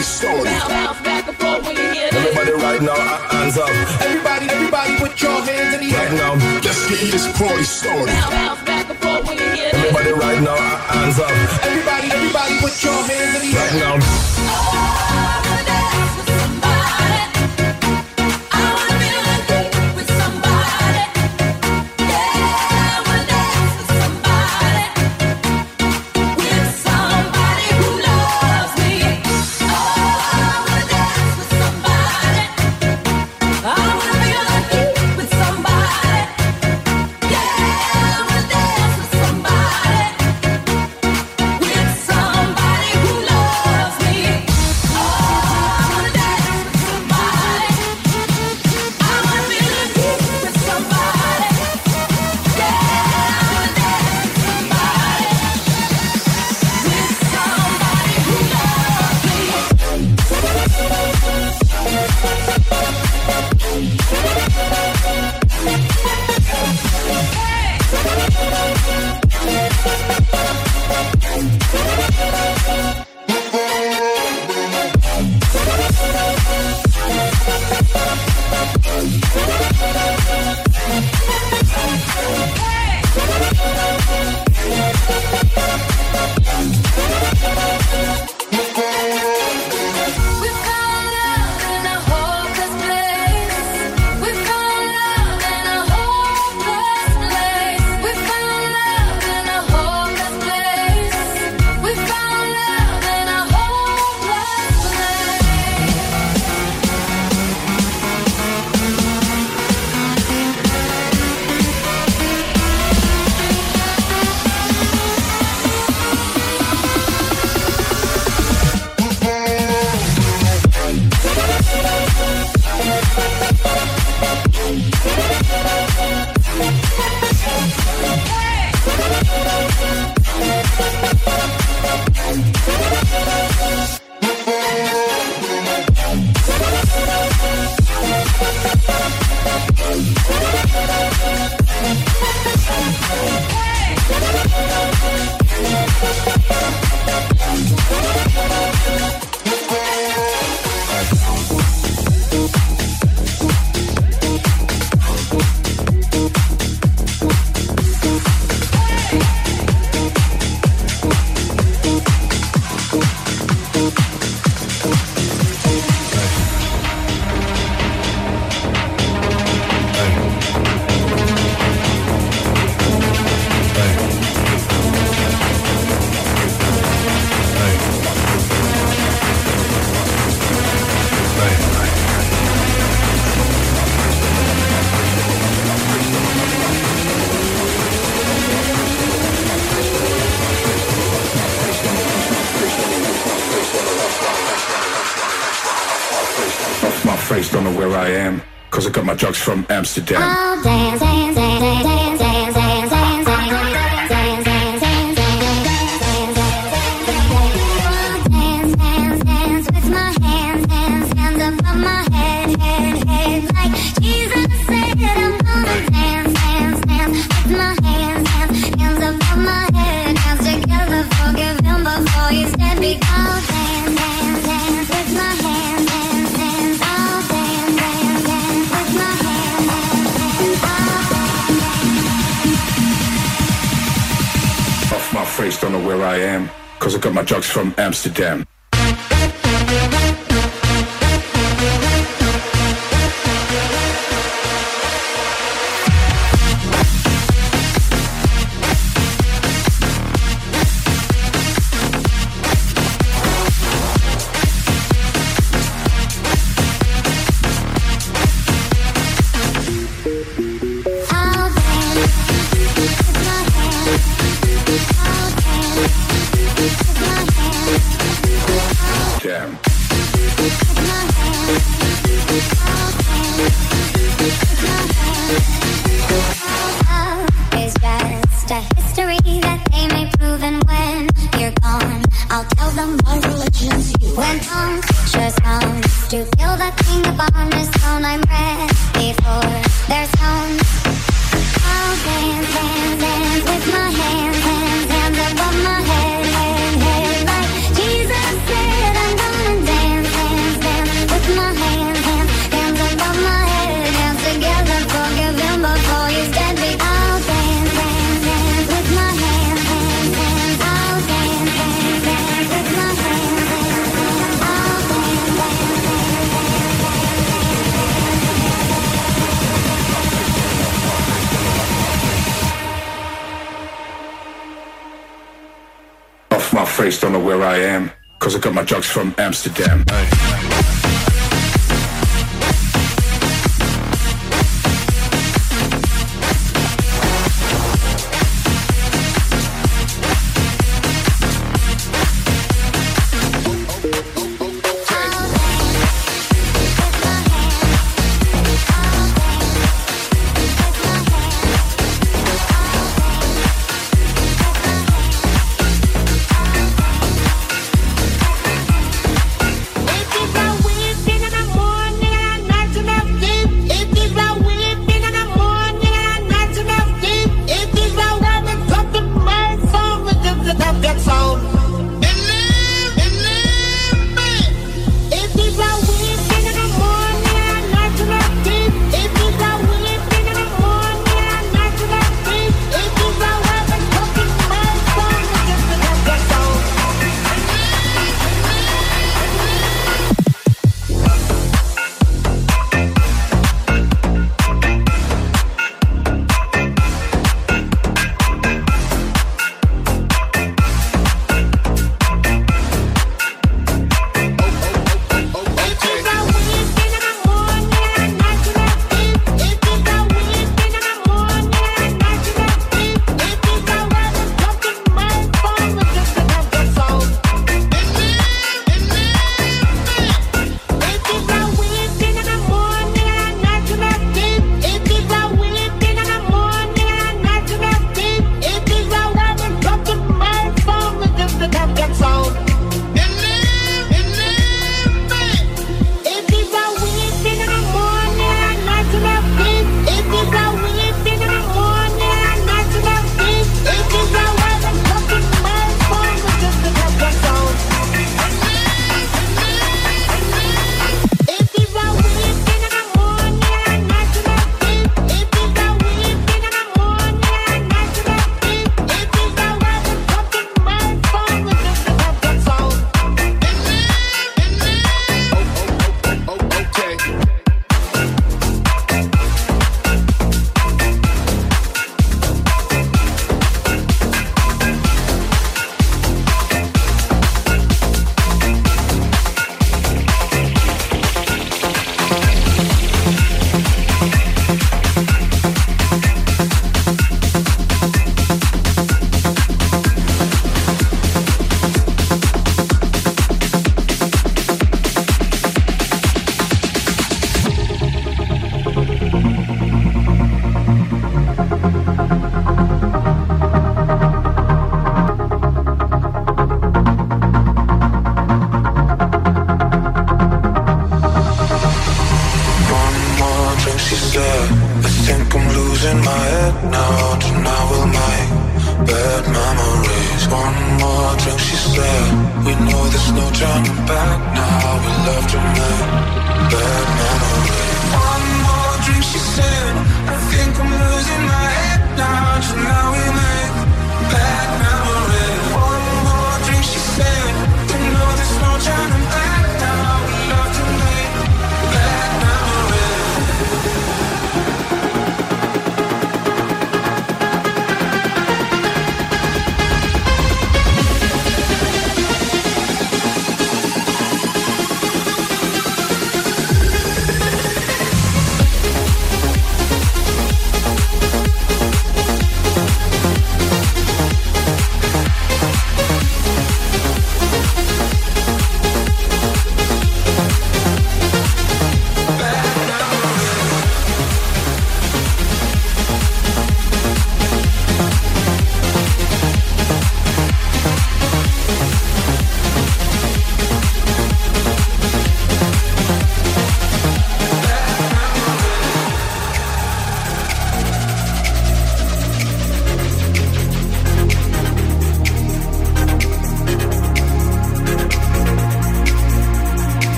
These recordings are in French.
This party started. Everybody right now, hands up. Everybody, everybody, put your hands in the air. Right now, let's get this party started. Everybody right now, hands up. Everybody, everybody, put your hands in the air. Right now. Amsterdam. Ah. Amsterdam.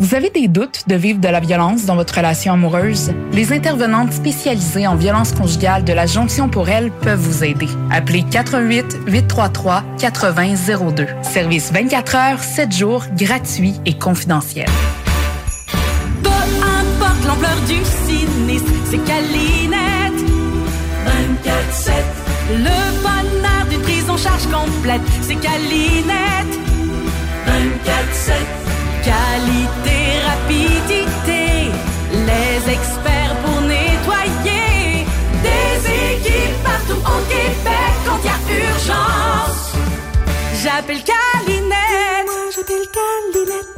Vous avez des doutes de vivre de la violence dans votre relation amoureuse? Les intervenantes spécialisées en violence conjugale de la Jonction pour elle peuvent vous aider. Appelez 88 833 8002. Service 24 heures, 7 jours, gratuit et confidentiel. Peu importe l'ampleur du sinistre, c'est Calinette. 24-7. Le bonheur d'une prise en charge complète, c'est Calinette. 24-7. Qualité, rapidité, les experts pour nettoyer. Des équipes partout au Québec quand il y a urgence. J'appelle Calinette. Moi, j'appelle Calinette.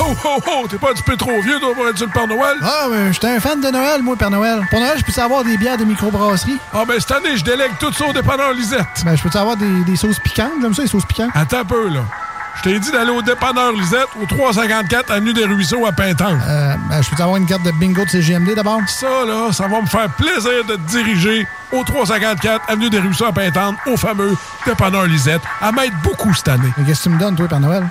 Oh, oh, oh, t'es pas un petit peu trop vieux, toi, pour être sur le Père Noël? Ah, mais j'étais un fan de Noël, moi, Père Noël. Pour Noël, je peux avoir des bières de microbrasserie? Ah, ben cette année, je délègue tout ça au dépanneur Lisette. Ben, je peux avoir des, des sauces piquantes? J'aime ça, les sauces piquantes. Attends un peu, là. Je t'ai dit d'aller au dépanneur Lisette, au 354 Avenue des Ruisseaux à Pintan. Euh, ben, je peux avoir une carte de bingo de CGMD d'abord? Ça, là, ça va me faire plaisir de te diriger au 354 Avenue des Ruisseaux à Pintan, au fameux dépanneur Lisette, à m'aide beaucoup cette année. Mais qu'est-ce que tu me donnes, toi, Père Noël?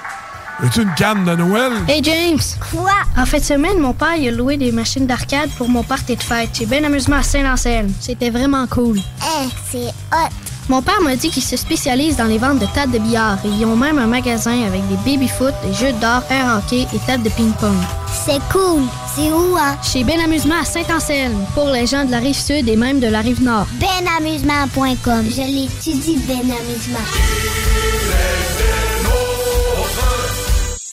Veux-tu une canne de Noël? Hey James! Quoi? En fin de semaine, mon père il a loué des machines d'arcade pour mon party de fête. J'ai bien amusement à Saint-Anselme. C'était vraiment cool. Eh, c'est hot! Mon père m'a dit qu'il se spécialise dans les ventes de tables de billard et ils ont même un magasin avec des baby-foot, des jeux d'or, air hockey et tables de ping-pong. C'est cool! C'est où, hein? Chez Ben Amusement à Saint-Anselme, pour les gens de la rive sud et même de la rive nord. Benamusement.com. Je l'étudie, Ben Amusement.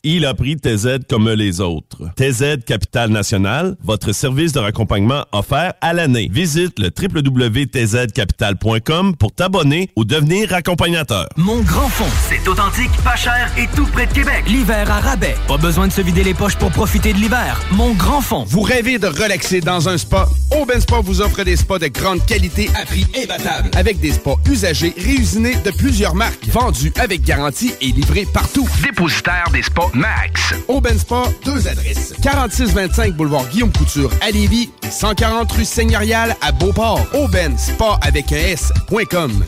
Il a pris TZ comme les autres. TZ Capital National, votre service de raccompagnement offert à l'année. Visite le www.tzcapital.com pour t'abonner ou devenir accompagnateur. Mon grand fond, c'est authentique, pas cher et tout près de Québec. L'hiver à rabais. Pas besoin de se vider les poches pour profiter de l'hiver. Mon grand fond. Vous rêvez de relaxer dans un spa? Aubin Spa vous offre des spas de grande qualité à prix imbattable. Avec des spas usagés, réusinés de plusieurs marques, vendus avec garantie et livrés partout. Dépositaire des spas Max. Aubin Spa, deux adresses. 4625 boulevard Guillaume Couture à Lévis et 140 rue Seigneurial à Beauport. Aubin Spa avec un S.com.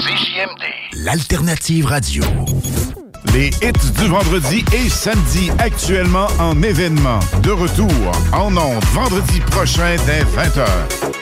CJMD, l'alternative radio. Les hits du vendredi et samedi actuellement en événement. De retour en ondes vendredi prochain dès 20h.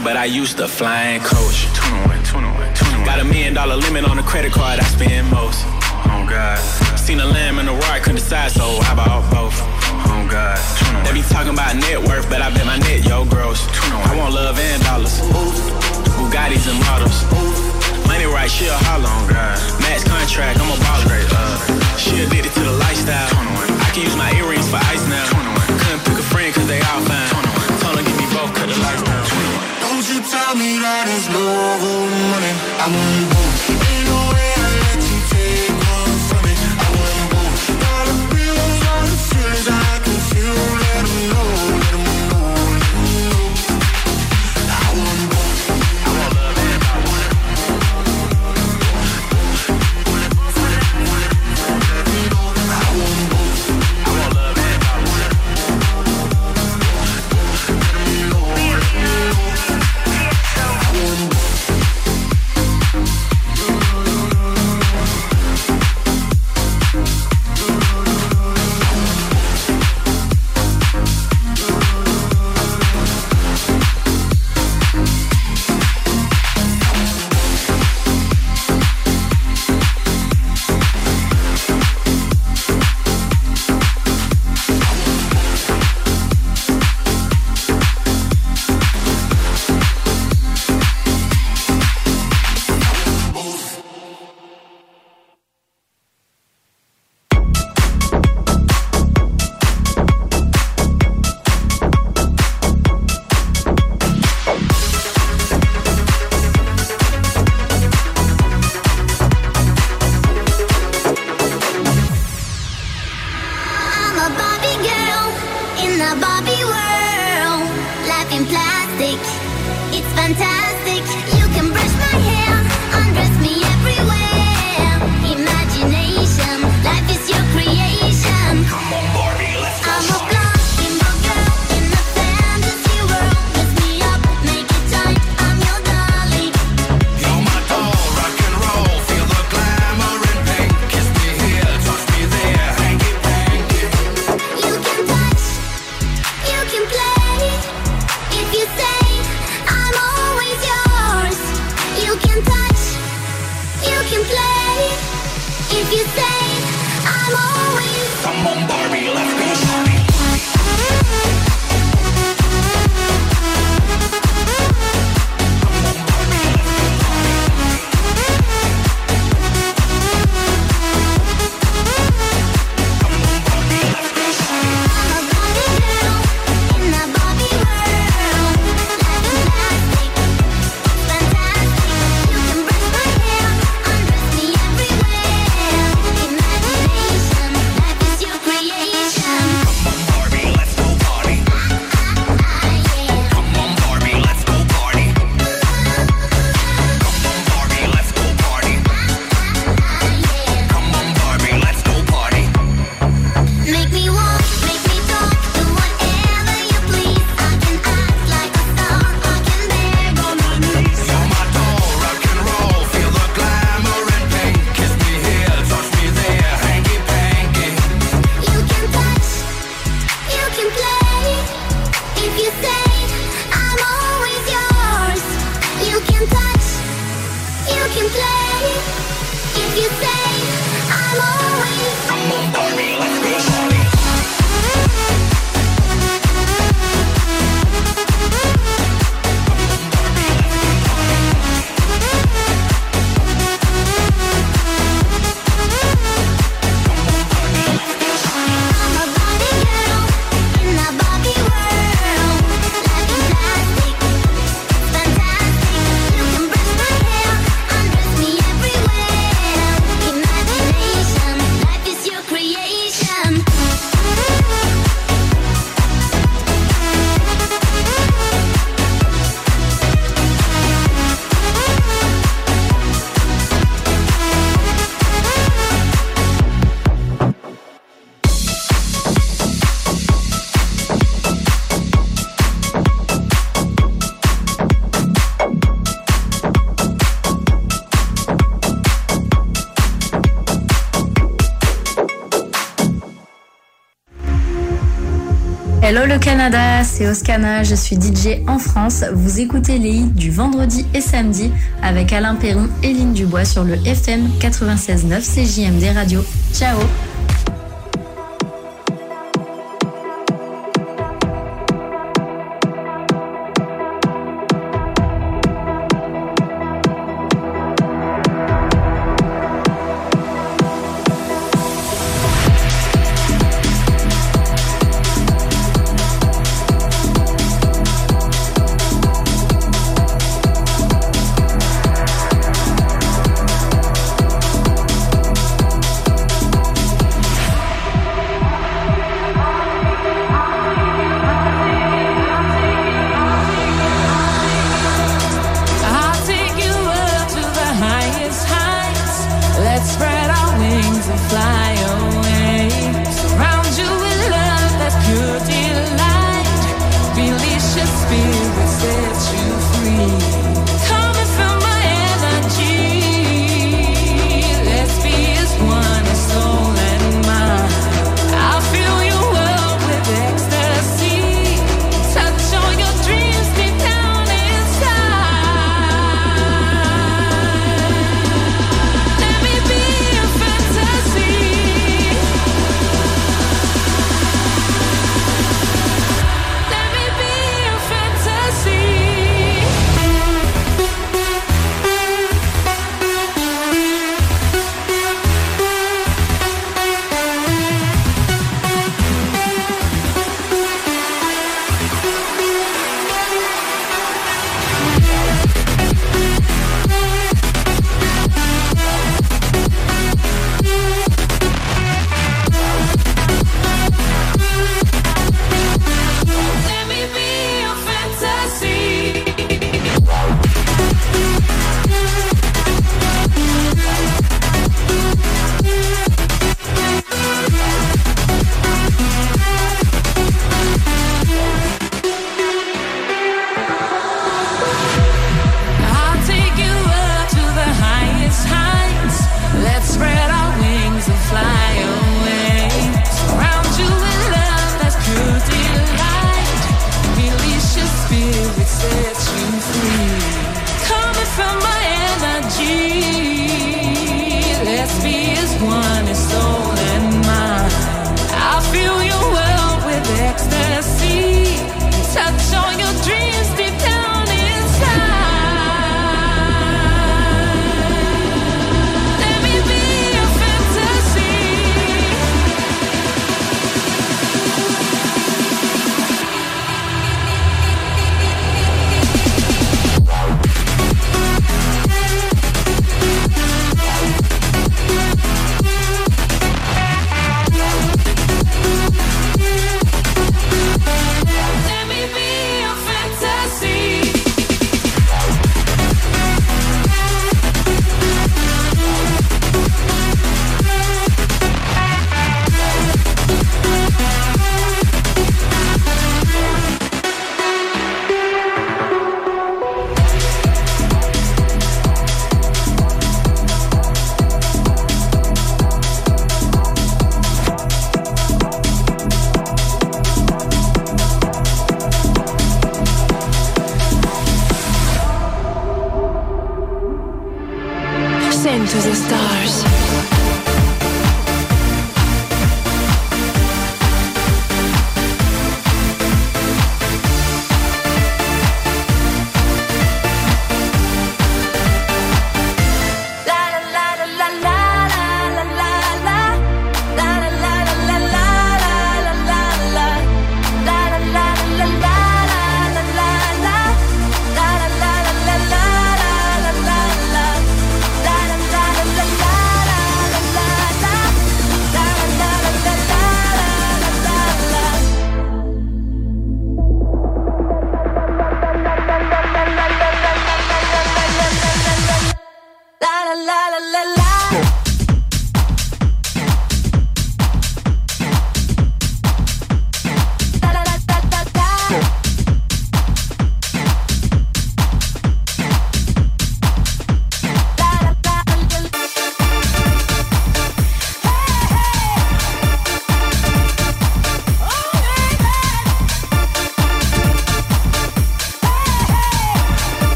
but I used to fly in cars. a Barbie world, life in plastic. It's fantastic. You can brush my hair. Canada, c'est Oscana, je suis DJ en France. Vous écoutez les hits du vendredi et samedi avec Alain Perron et Lynn Dubois sur le FM 96.9 CJMD Radio. Ciao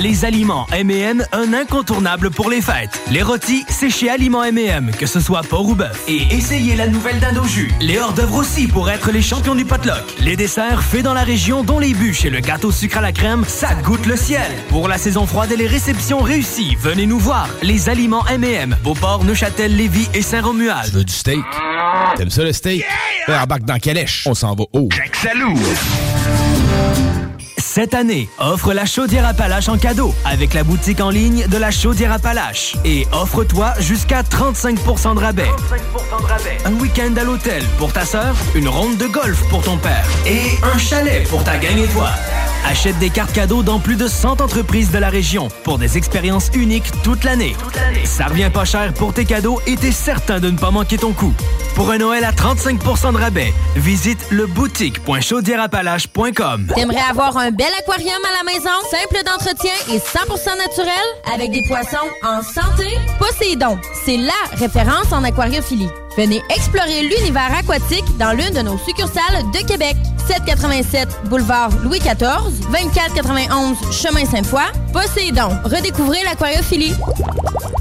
Les aliments M&M, un incontournable pour les fêtes. Les rôtis, c'est chez Aliments M&M, que ce soit porc ou bœuf. Et essayez la nouvelle dinde au jus. Les hors-d'œuvre aussi pour être les champions du potluck. Les desserts faits dans la région, dont les bûches et le gâteau sucre à la crème, ça goûte le ciel. Pour la saison froide et les réceptions réussies, venez nous voir. Les aliments M&M, Beauport, Neuchâtel, Lévis et Saint-Romuald. Je veux du steak? T'aimes ça le steak? Ben, embarque dans Calèche. On s'en va haut. Cette année, offre la chaudière Appalache en cadeau avec la boutique en ligne de la chaudière Appalache. Et offre-toi jusqu'à 35% de rabais. Un week-end à l'hôtel pour ta sœur, une ronde de golf pour ton père et un chalet pour ta gang étoile. Achète des cartes cadeaux dans plus de 100 entreprises de la région pour des expériences uniques toute l'année. Ça revient pas cher pour tes cadeaux et t'es certain de ne pas manquer ton coup. Pour un Noël à 35% de rabais, visite le boutique.chaudierapalache.com. T'aimerais avoir un bel aquarium à la maison, simple d'entretien et 100% naturel, avec des poissons en santé? Poséidon, c'est LA référence en aquariophilie. Venez explorer l'univers aquatique dans l'une de nos succursales de Québec. 787 boulevard Louis XIV, 2491 chemin Sainte-Foy. Poséidon, redécouvrez l'aquariophilie.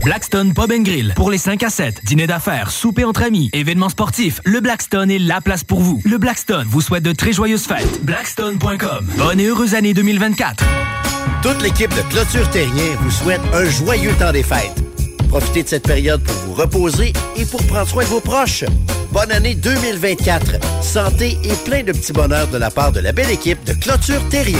Blackstone Pub Grill. Pour les 5 à 7, dîner d'affaires, souper entre amis, événements sportifs, le Blackstone est la place pour vous. Le Blackstone vous souhaite de très joyeuses fêtes. Blackstone.com. Bonne et heureuse année 2024. Toute l'équipe de Clôture Terrien vous souhaite un joyeux temps des fêtes. Profitez de cette période pour vous reposer et pour prendre soin de vos proches. Bonne année 2024. Santé et plein de petits bonheurs de la part de la belle équipe de Clôture Terrien.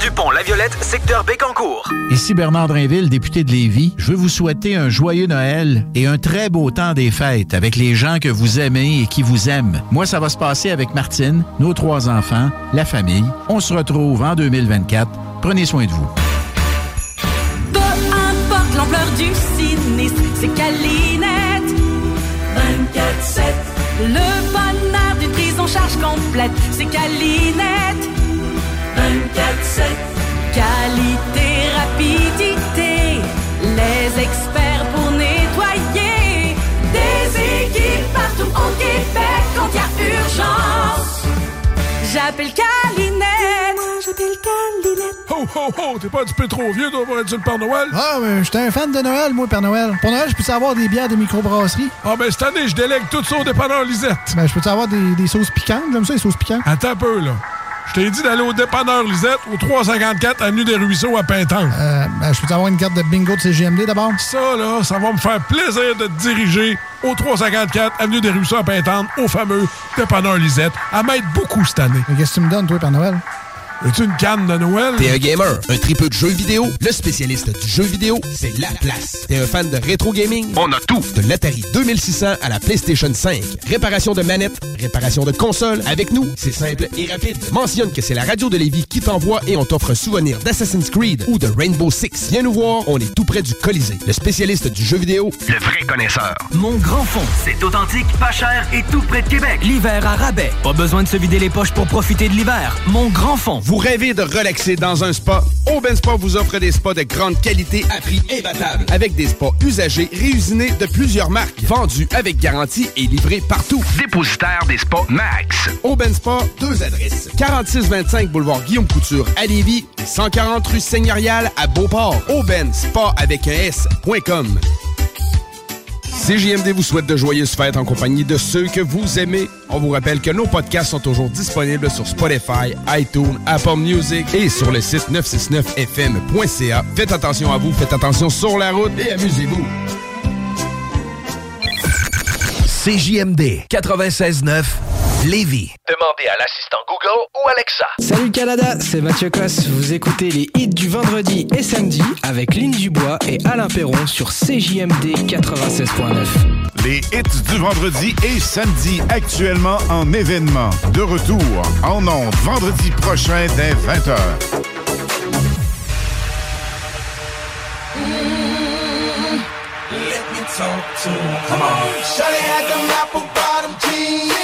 du pont La Violette, secteur Bécancourt. Ici Bernard Drinville, député de Lévis. Je veux vous souhaiter un joyeux Noël et un très beau temps des fêtes avec les gens que vous aimez et qui vous aiment. Moi, ça va se passer avec Martine, nos trois enfants, la famille. On se retrouve en 2024. Prenez soin de vous. Peu importe l'ampleur du sinistre, c'est Calinette. 24-7. Le bonheur d'une prise en charge complète, c'est Calinette. 24-7. Qualité, rapidité, les experts pour nettoyer. Des équipes partout au Québec quand il y a urgence. J'appelle Calinette. J'appelle Calinette. Ho, ho, ho! T'es pas un petit peu trop vieux, toi, pour être sur le Père Noël? Ah, mais j'étais un fan de Noël, moi, Père Noël. Pour Noël, je peux avoir des bières de microbrasserie? Ah, ben cette année, je délègue tout ça au dépanneur Lisette. Ben, je peux avoir des, des sauces piquantes? J'aime ça, les sauces piquantes. Attends un peu, là. Je t'ai dit d'aller au dépanneur Lisette, au 354 Avenue des Ruisseaux à Pintan. Euh, ben, je peux avoir une carte de bingo de CGMD d'abord? Ça, là, ça va me faire plaisir de te diriger au 354 Avenue des Ruisseaux à Pintan, au fameux dépanneur Lisette, à m'aide beaucoup cette année. Mais qu'est-ce que tu me donnes, toi, Père Noël? Veux-tu une canne de Noël? T'es un gamer, un tripeux de jeux vidéo, le spécialiste du jeu vidéo, c'est la place. T'es un fan de rétro gaming? On a tout! De l'Atari 2600 à la PlayStation 5. Réparation de manettes, réparation de consoles. Avec nous, c'est simple et rapide. Mentionne que c'est la radio de Lévis qui t'envoie et on t'offre un souvenir d'Assassin's Creed ou de Rainbow Six. Viens nous voir, on est tout près du Colisée. Le spécialiste du jeu vidéo, le vrai connaisseur. Mon grand fond, c'est authentique, pas cher et tout près de Québec. L'hiver à rabais. Pas besoin de se vider les poches pour profiter de l'hiver. Mon grand fond. Vous rêvez de relaxer dans un spa? Aubin Spa vous offre des spas de grande qualité à prix imbattable. Avec des spas usagés réusinés de plusieurs marques. Vendus avec garantie et livrés partout. Dépositaire des spas Max. Aubin Spa, deux adresses. 4625 boulevard Guillaume Couture à Lévis et 140 rue Seigneurial à Beauport. Aubin Spa avec un S.com. CJMD vous souhaite de joyeuses fêtes en compagnie de ceux que vous aimez. On vous rappelle que nos podcasts sont toujours disponibles sur Spotify, iTunes, Apple Music et sur le site 969fm.ca. Faites attention à vous, faites attention sur la route et amusez-vous. CJMD 96.9 Lévis. Demandez à l'assistant Google ou Alexa. Salut Canada, c'est Mathieu Cosse. Vous écoutez les hits du vendredi et samedi avec Lynn Dubois et Alain Perron sur CJMD 96.9. Les hits du vendredi et samedi actuellement en événement. De retour en ondes vendredi prochain dès 20h. Let me talk to him. Come on. Shawty had them apple bottom jeans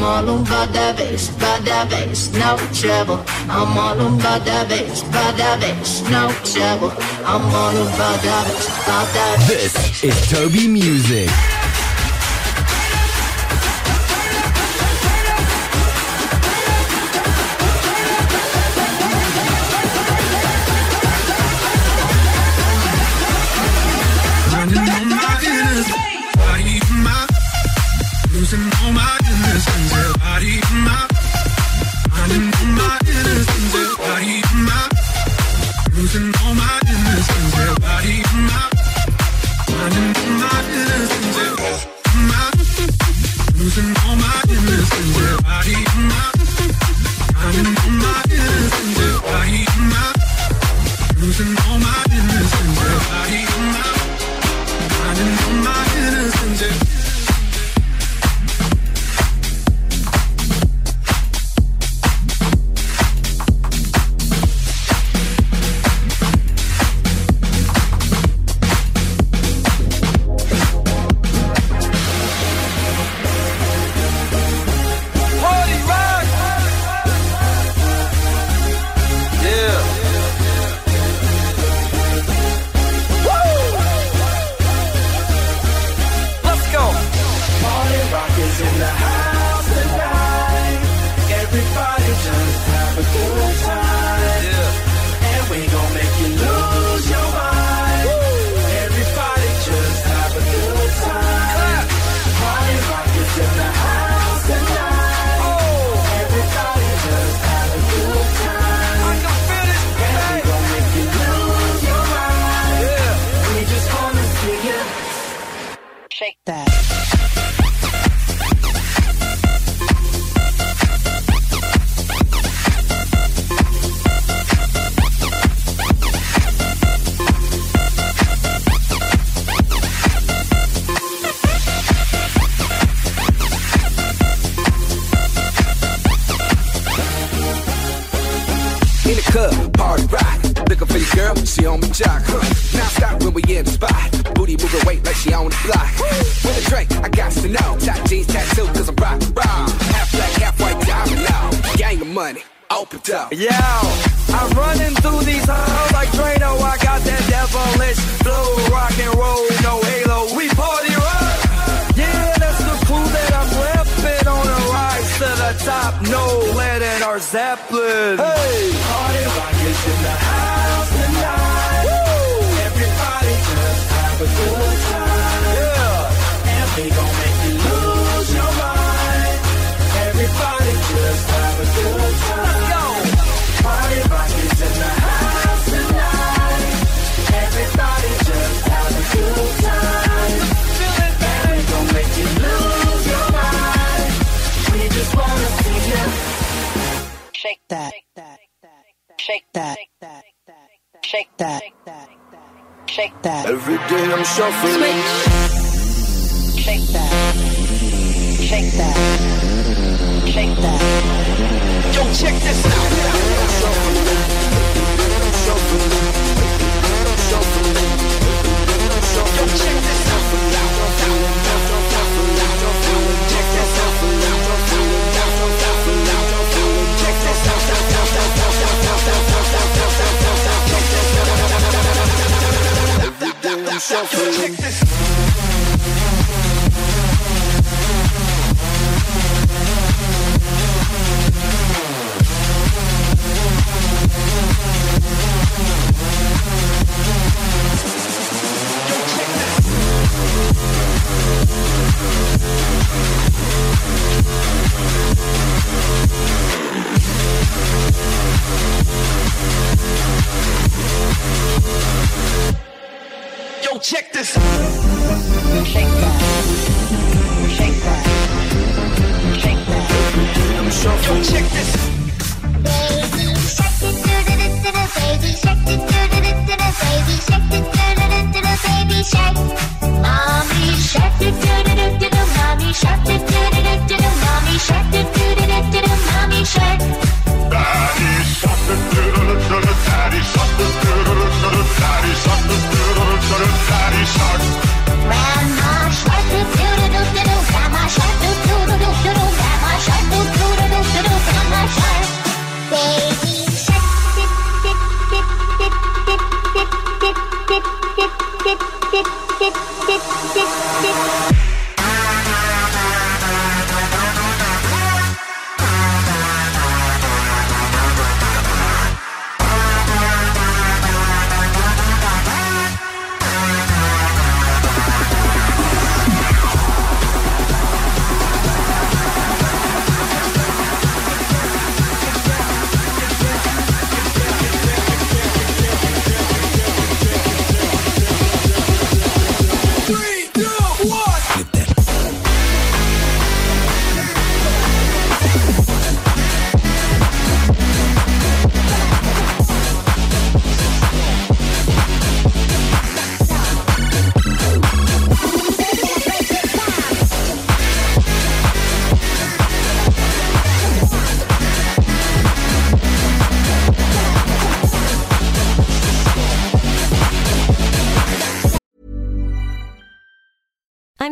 I'm all over that bass, by that bass, no trouble. I'm all over that bass, by that bass, no trouble. I'm all over that bass, by that bass. This is Toby Music. shake that, shake that, shake that. Every day I'm shuffling. Switch. Shake that, shake that, shake that. Yo, check this out. suffering.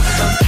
Thank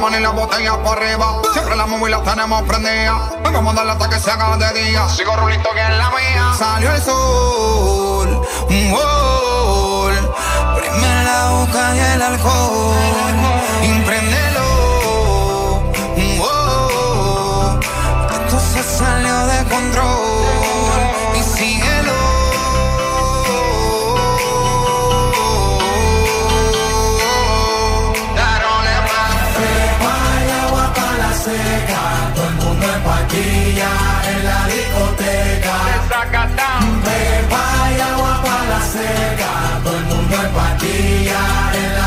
mano y la botella arriba. Siempre la móvil la tenemos prendida. Vamos a darle hasta que se haga de día. Sigo rulito que es la mía. Salió el sol, un gol. Prende la boca y el alcohol. Impréndelo, un gol. Esto se salió de control. guaquilla en la discoteca. Me vaya agua para la seca. Todo el mundo en guaquilla en la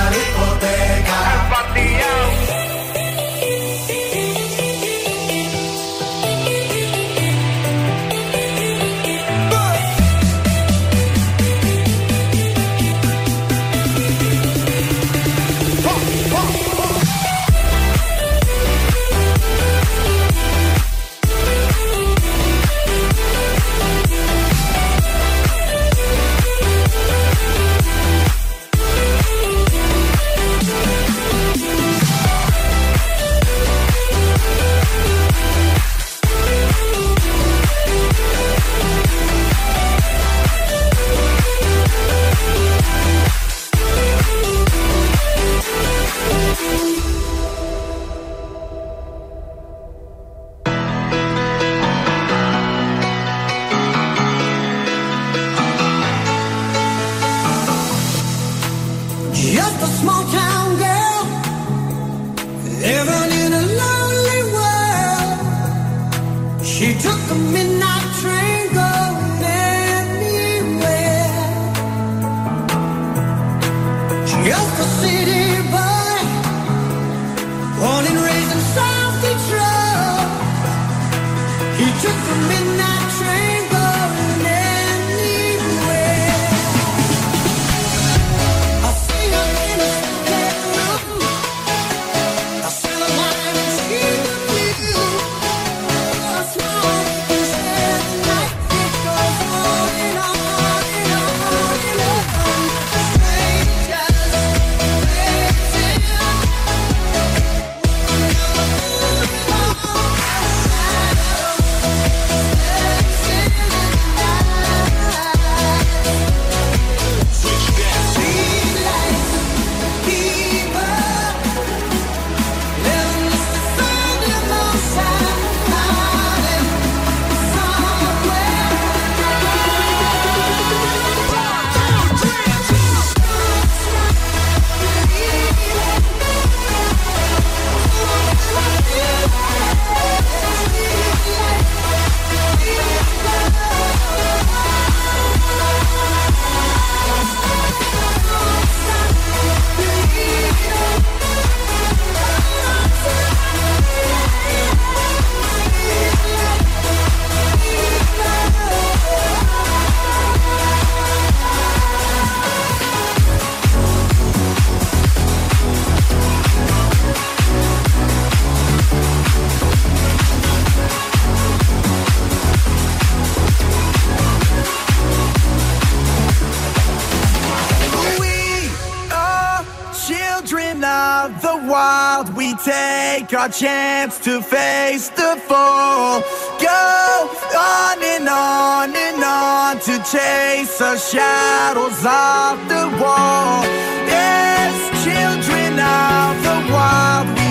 children of the wild, we take our chance to face the fall. Go on and on and on to chase our shadows off the wall. Yes, children of the wild.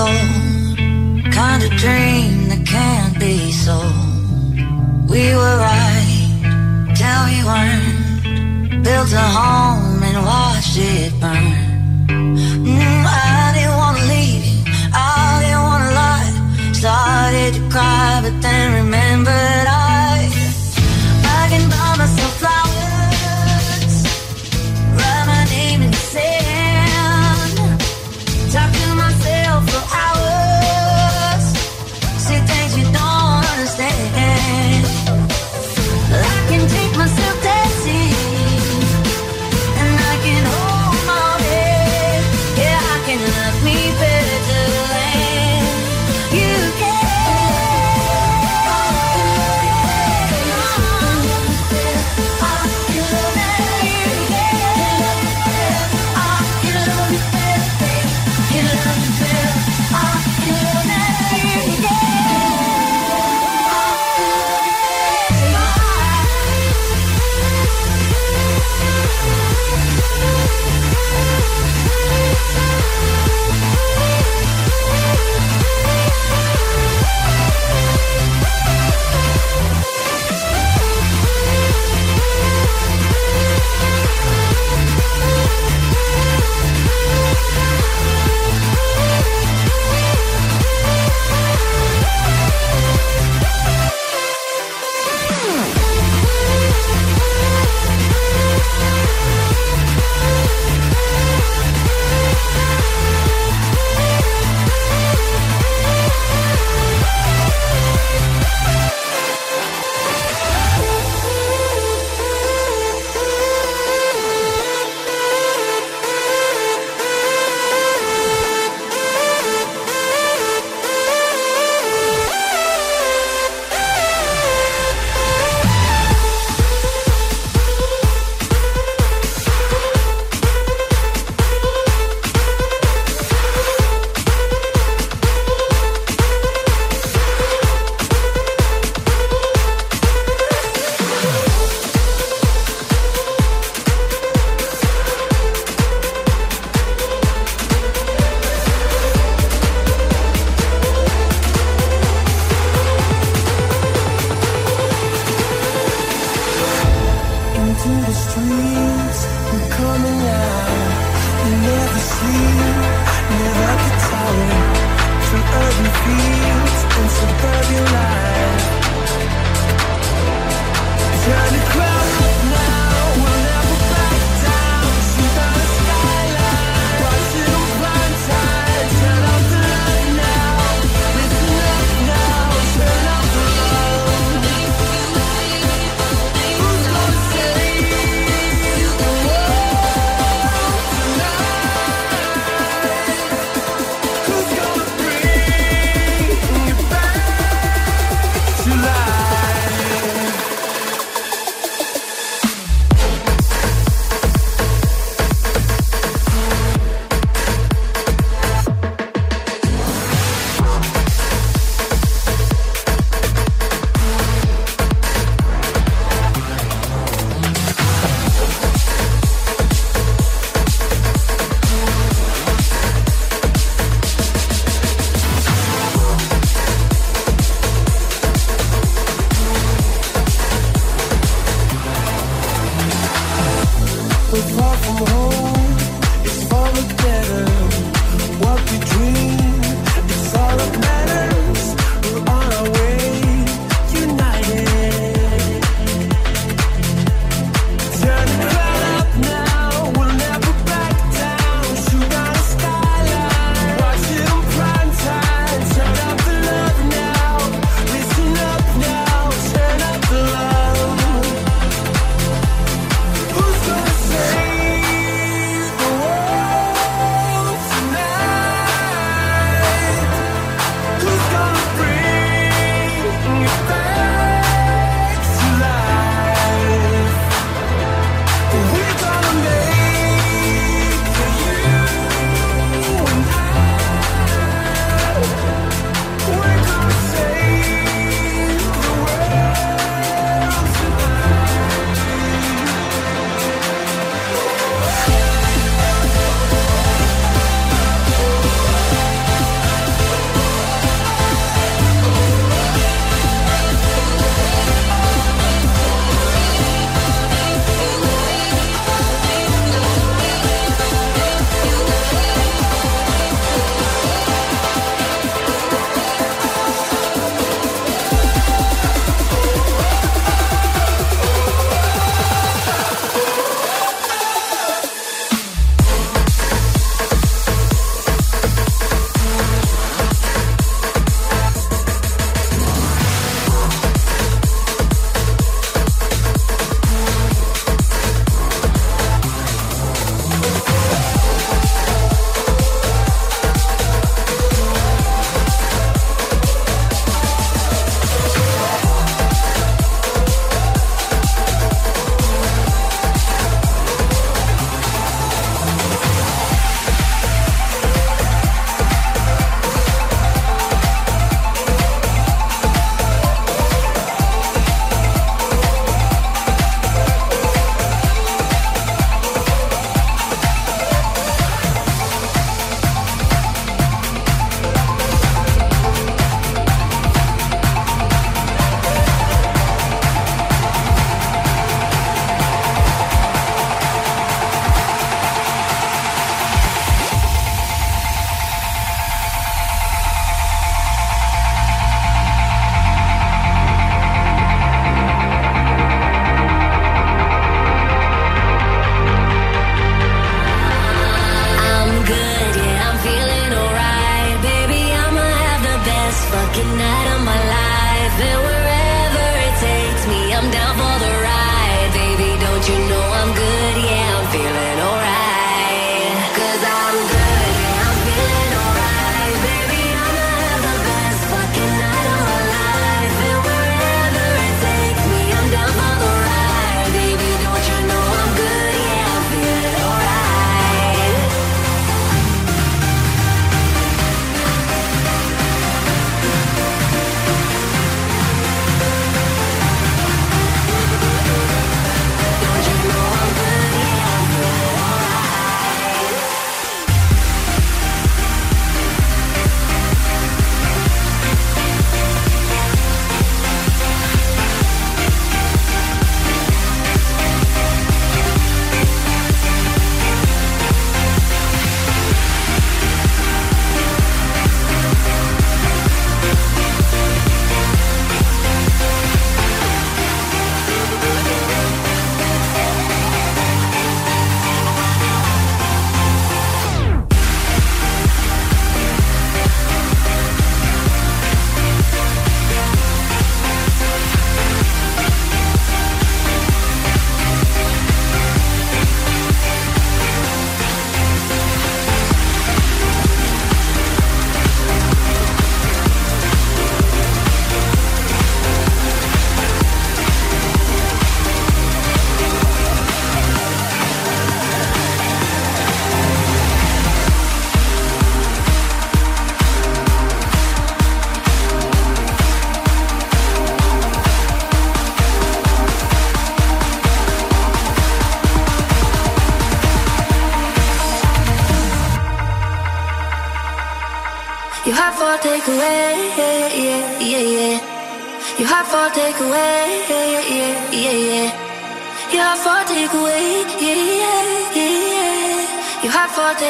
cold kind of dream that can't be sold. We were right till we weren't. Built a home and watched it burn. Mm, I didn't wanna leave you. I didn't wanna lie. Started to cry, but then remembered I.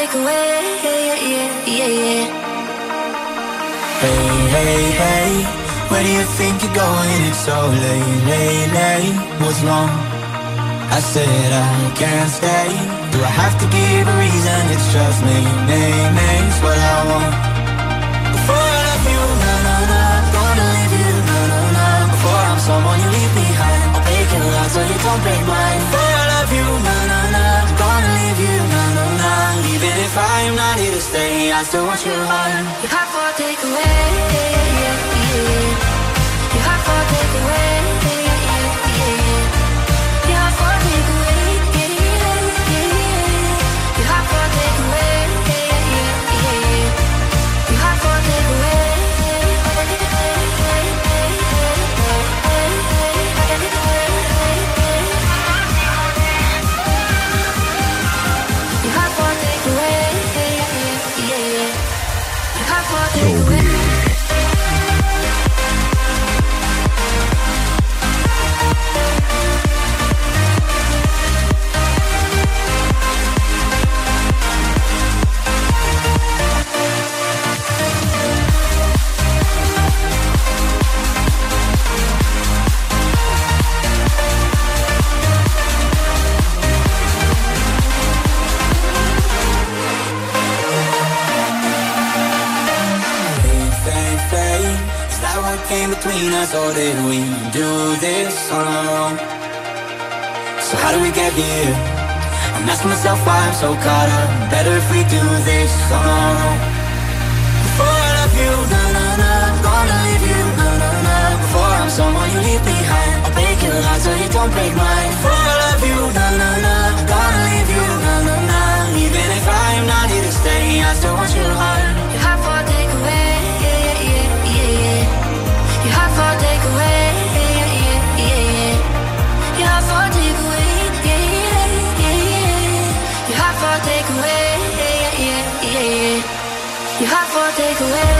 hot for takeaway, yeah, yeah, yeah, yeah. Hey, hey, hey, where do you think you're going? It's so late, late, late. What's wrong? I said I can't stay. Do I have to give a reason? It's just me, me, me's what I want. Before I love you, na na na, gonna leave you, na na na. Before I'm someone you leave behind, I'll break your heart so you don't break mine. Before I love you, If I'm not here to stay, I still want your heart. You hot for takeaway, yeah, yeah. You hot for takeaway, between us, or did we do this on our own? So how do we get here? I'm asking myself why I'm so caught up. Better if we do this on our own. Before I love you, na na na, gonna leave you, na na na. Before I'm someone you leave behind, I'll break your heart so you don't break mine. Before I love you, na na na, gonna leave you, na na na. Even if I'm not here to stay, I still want your heart. For takeaway.